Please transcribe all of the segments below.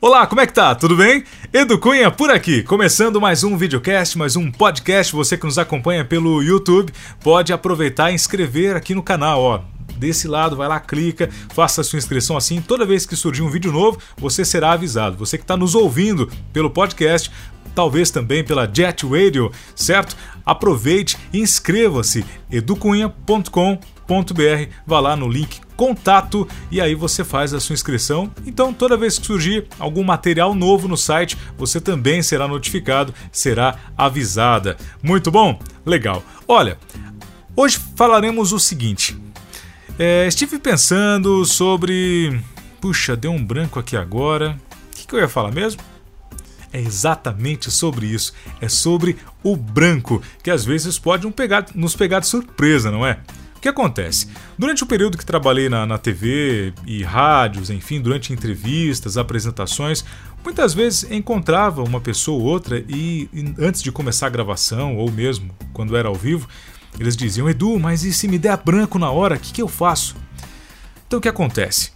Olá, como é que tá? Tudo bem? Edu Cunha por aqui, começando mais um videocast, mais um podcast. Você que nos acompanha pelo YouTube pode aproveitar e inscrever aqui no canal, ó. Desse lado, vai lá, clica, faça a sua inscrição assim. Toda vez que surgir um vídeo novo, você será avisado. Você que está nos ouvindo pelo podcast, talvez também pela Jet Radio, certo? Aproveite e inscreva-se educunha.com.br. Vá lá no link contato e aí você faz a sua inscrição. Então, toda vez que surgir algum material novo no site, você também será notificado, será avisada. Muito bom? Legal. Olha, hoje falaremos o seguinte. É, estive pensando sobre. Puxa, deu um branco aqui agora. O que, que eu ia falar mesmo? é exatamente sobre isso. É sobre o branco, que às vezes pode um pegar, nos pegar de surpresa, não é? O que acontece? Durante o período que trabalhei na, na TV e rádios, enfim, durante entrevistas, apresentações, muitas vezes encontrava uma pessoa ou outra e, e antes de começar a gravação, ou mesmo quando era ao vivo, eles diziam: Edu, mas e se me der branco na hora, o que, que eu faço? Então o que acontece?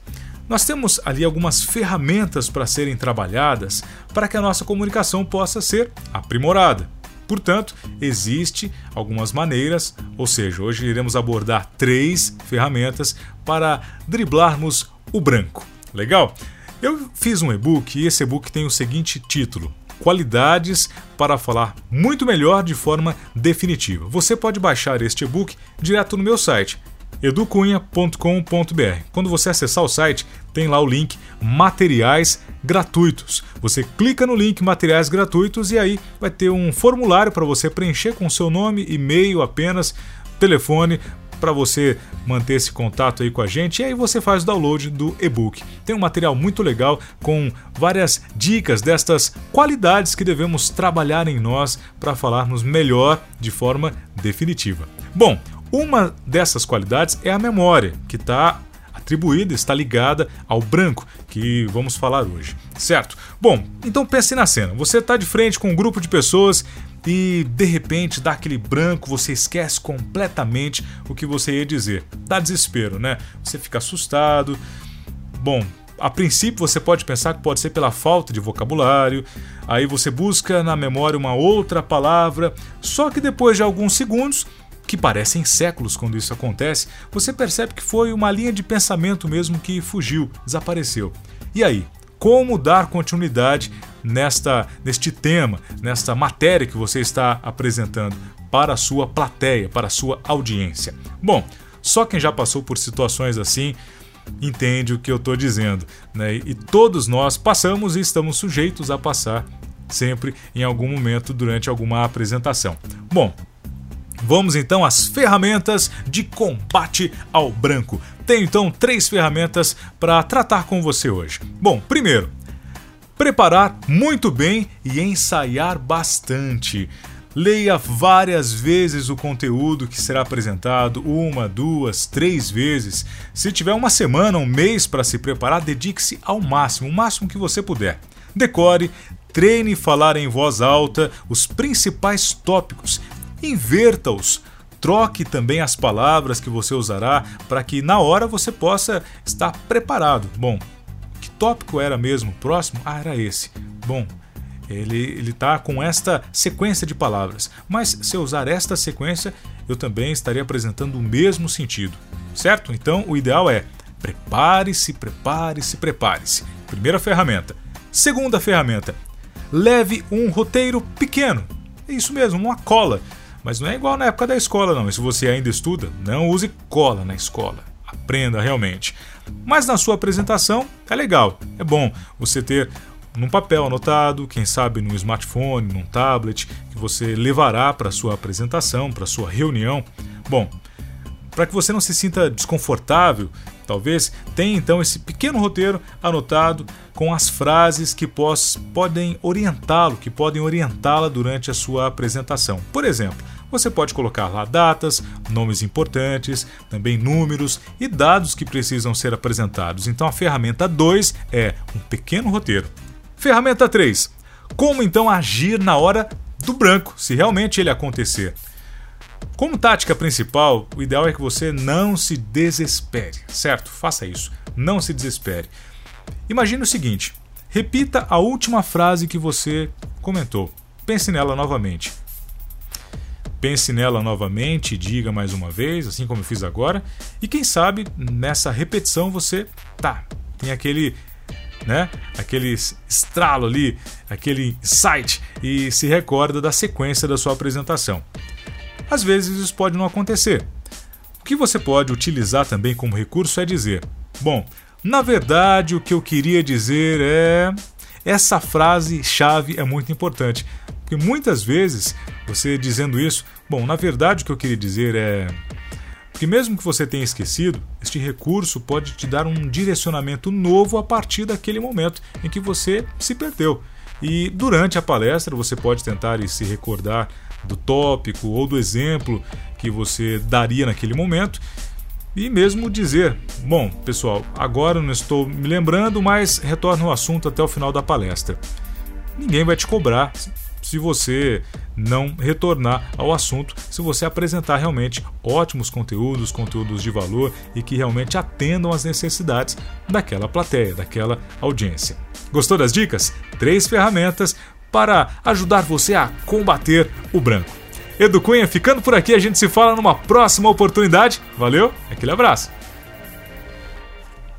Nós temos ali algumas ferramentas para serem trabalhadas para que a nossa comunicação possa ser aprimorada. Portanto, existe algumas maneiras, ou seja, hoje iremos abordar três ferramentas para driblarmos o branco. Legal? Eu fiz um e-book e esse e-book tem o seguinte título: Qualidades para falar muito melhor de forma definitiva. Você pode baixar este e-book direto no meu site educunha.com.br. Quando você acessar o site, tem lá o link Materiais Gratuitos. Você clica no link Materiais Gratuitos e aí vai ter um formulário para você preencher com seu nome, e-mail apenas, telefone para você manter esse contato aí com a gente e aí você faz o download do e-book. Tem um material muito legal com várias dicas destas qualidades que devemos trabalhar em nós para falarmos melhor de forma definitiva. Bom, uma dessas qualidades é a memória, que está atribuída, está ligada ao branco, que vamos falar hoje, certo? Bom, então pense na cena. Você está de frente com um grupo de pessoas e de repente dá aquele branco, você esquece completamente o que você ia dizer. Dá desespero, né? Você fica assustado. Bom, a princípio você pode pensar que pode ser pela falta de vocabulário, aí você busca na memória uma outra palavra, só que depois de alguns segundos que parecem séculos quando isso acontece, você percebe que foi uma linha de pensamento mesmo que fugiu, desapareceu. E aí, como dar continuidade nesta neste tema, nesta matéria que você está apresentando para a sua plateia, para a sua audiência? Bom, só quem já passou por situações assim entende o que eu estou dizendo, né? E todos nós passamos e estamos sujeitos a passar sempre em algum momento durante alguma apresentação. Bom, Vamos então às ferramentas de combate ao branco. Tenho então três ferramentas para tratar com você hoje. Bom, primeiro, preparar muito bem e ensaiar bastante. Leia várias vezes o conteúdo que será apresentado, uma, duas, três vezes. Se tiver uma semana, um mês para se preparar, dedique-se ao máximo, o máximo que você puder. Decore, treine falar em voz alta os principais tópicos inverta-os. Troque também as palavras que você usará para que na hora você possa estar preparado. Bom, que tópico era mesmo próximo? Ah, era esse. Bom, ele está com esta sequência de palavras, mas se eu usar esta sequência, eu também estaria apresentando o mesmo sentido, certo? Então o ideal é prepare-se, prepare-se, prepare-se. Primeira ferramenta. Segunda ferramenta, leve um roteiro pequeno. É isso mesmo, uma cola mas não é igual na época da escola, não. E se você ainda estuda, não use cola na escola. Aprenda realmente. Mas na sua apresentação é legal, é bom você ter num papel anotado, quem sabe no smartphone, num tablet, que você levará para sua apresentação, para sua reunião. Bom, para que você não se sinta desconfortável, talvez tenha então esse pequeno roteiro anotado com as frases que pos, podem orientá-lo, que podem orientá-la durante a sua apresentação. Por exemplo, você pode colocar lá datas, nomes importantes, também números e dados que precisam ser apresentados. Então a ferramenta 2 é um pequeno roteiro. Ferramenta 3. Como então agir na hora do branco, se realmente ele acontecer? Como tática principal, o ideal é que você não se desespere, certo? Faça isso. Não se desespere. Imagine o seguinte: repita a última frase que você comentou. Pense nela novamente. Pense nela novamente, diga mais uma vez, assim como eu fiz agora, e quem sabe nessa repetição você tá, tem aquele né? Aquele estralo ali, aquele insight e se recorda da sequência da sua apresentação. Às vezes isso pode não acontecer. O que você pode utilizar também como recurso é dizer: Bom, na verdade o que eu queria dizer é. Essa frase chave é muito importante, porque muitas vezes você dizendo isso, bom, na verdade o que eu queria dizer é. Porque mesmo que você tenha esquecido, este recurso pode te dar um direcionamento novo a partir daquele momento em que você se perdeu. E durante a palestra você pode tentar se recordar do tópico ou do exemplo que você daria naquele momento e mesmo dizer: Bom, pessoal, agora não estou me lembrando, mas retorno ao assunto até o final da palestra. Ninguém vai te cobrar se você não retornar ao assunto, se você apresentar realmente ótimos conteúdos, conteúdos de valor e que realmente atendam às necessidades daquela plateia, daquela audiência. Gostou das dicas? Três ferramentas para ajudar você a combater o branco. Edu Cunha ficando por aqui, a gente se fala numa próxima oportunidade. Valeu, aquele abraço.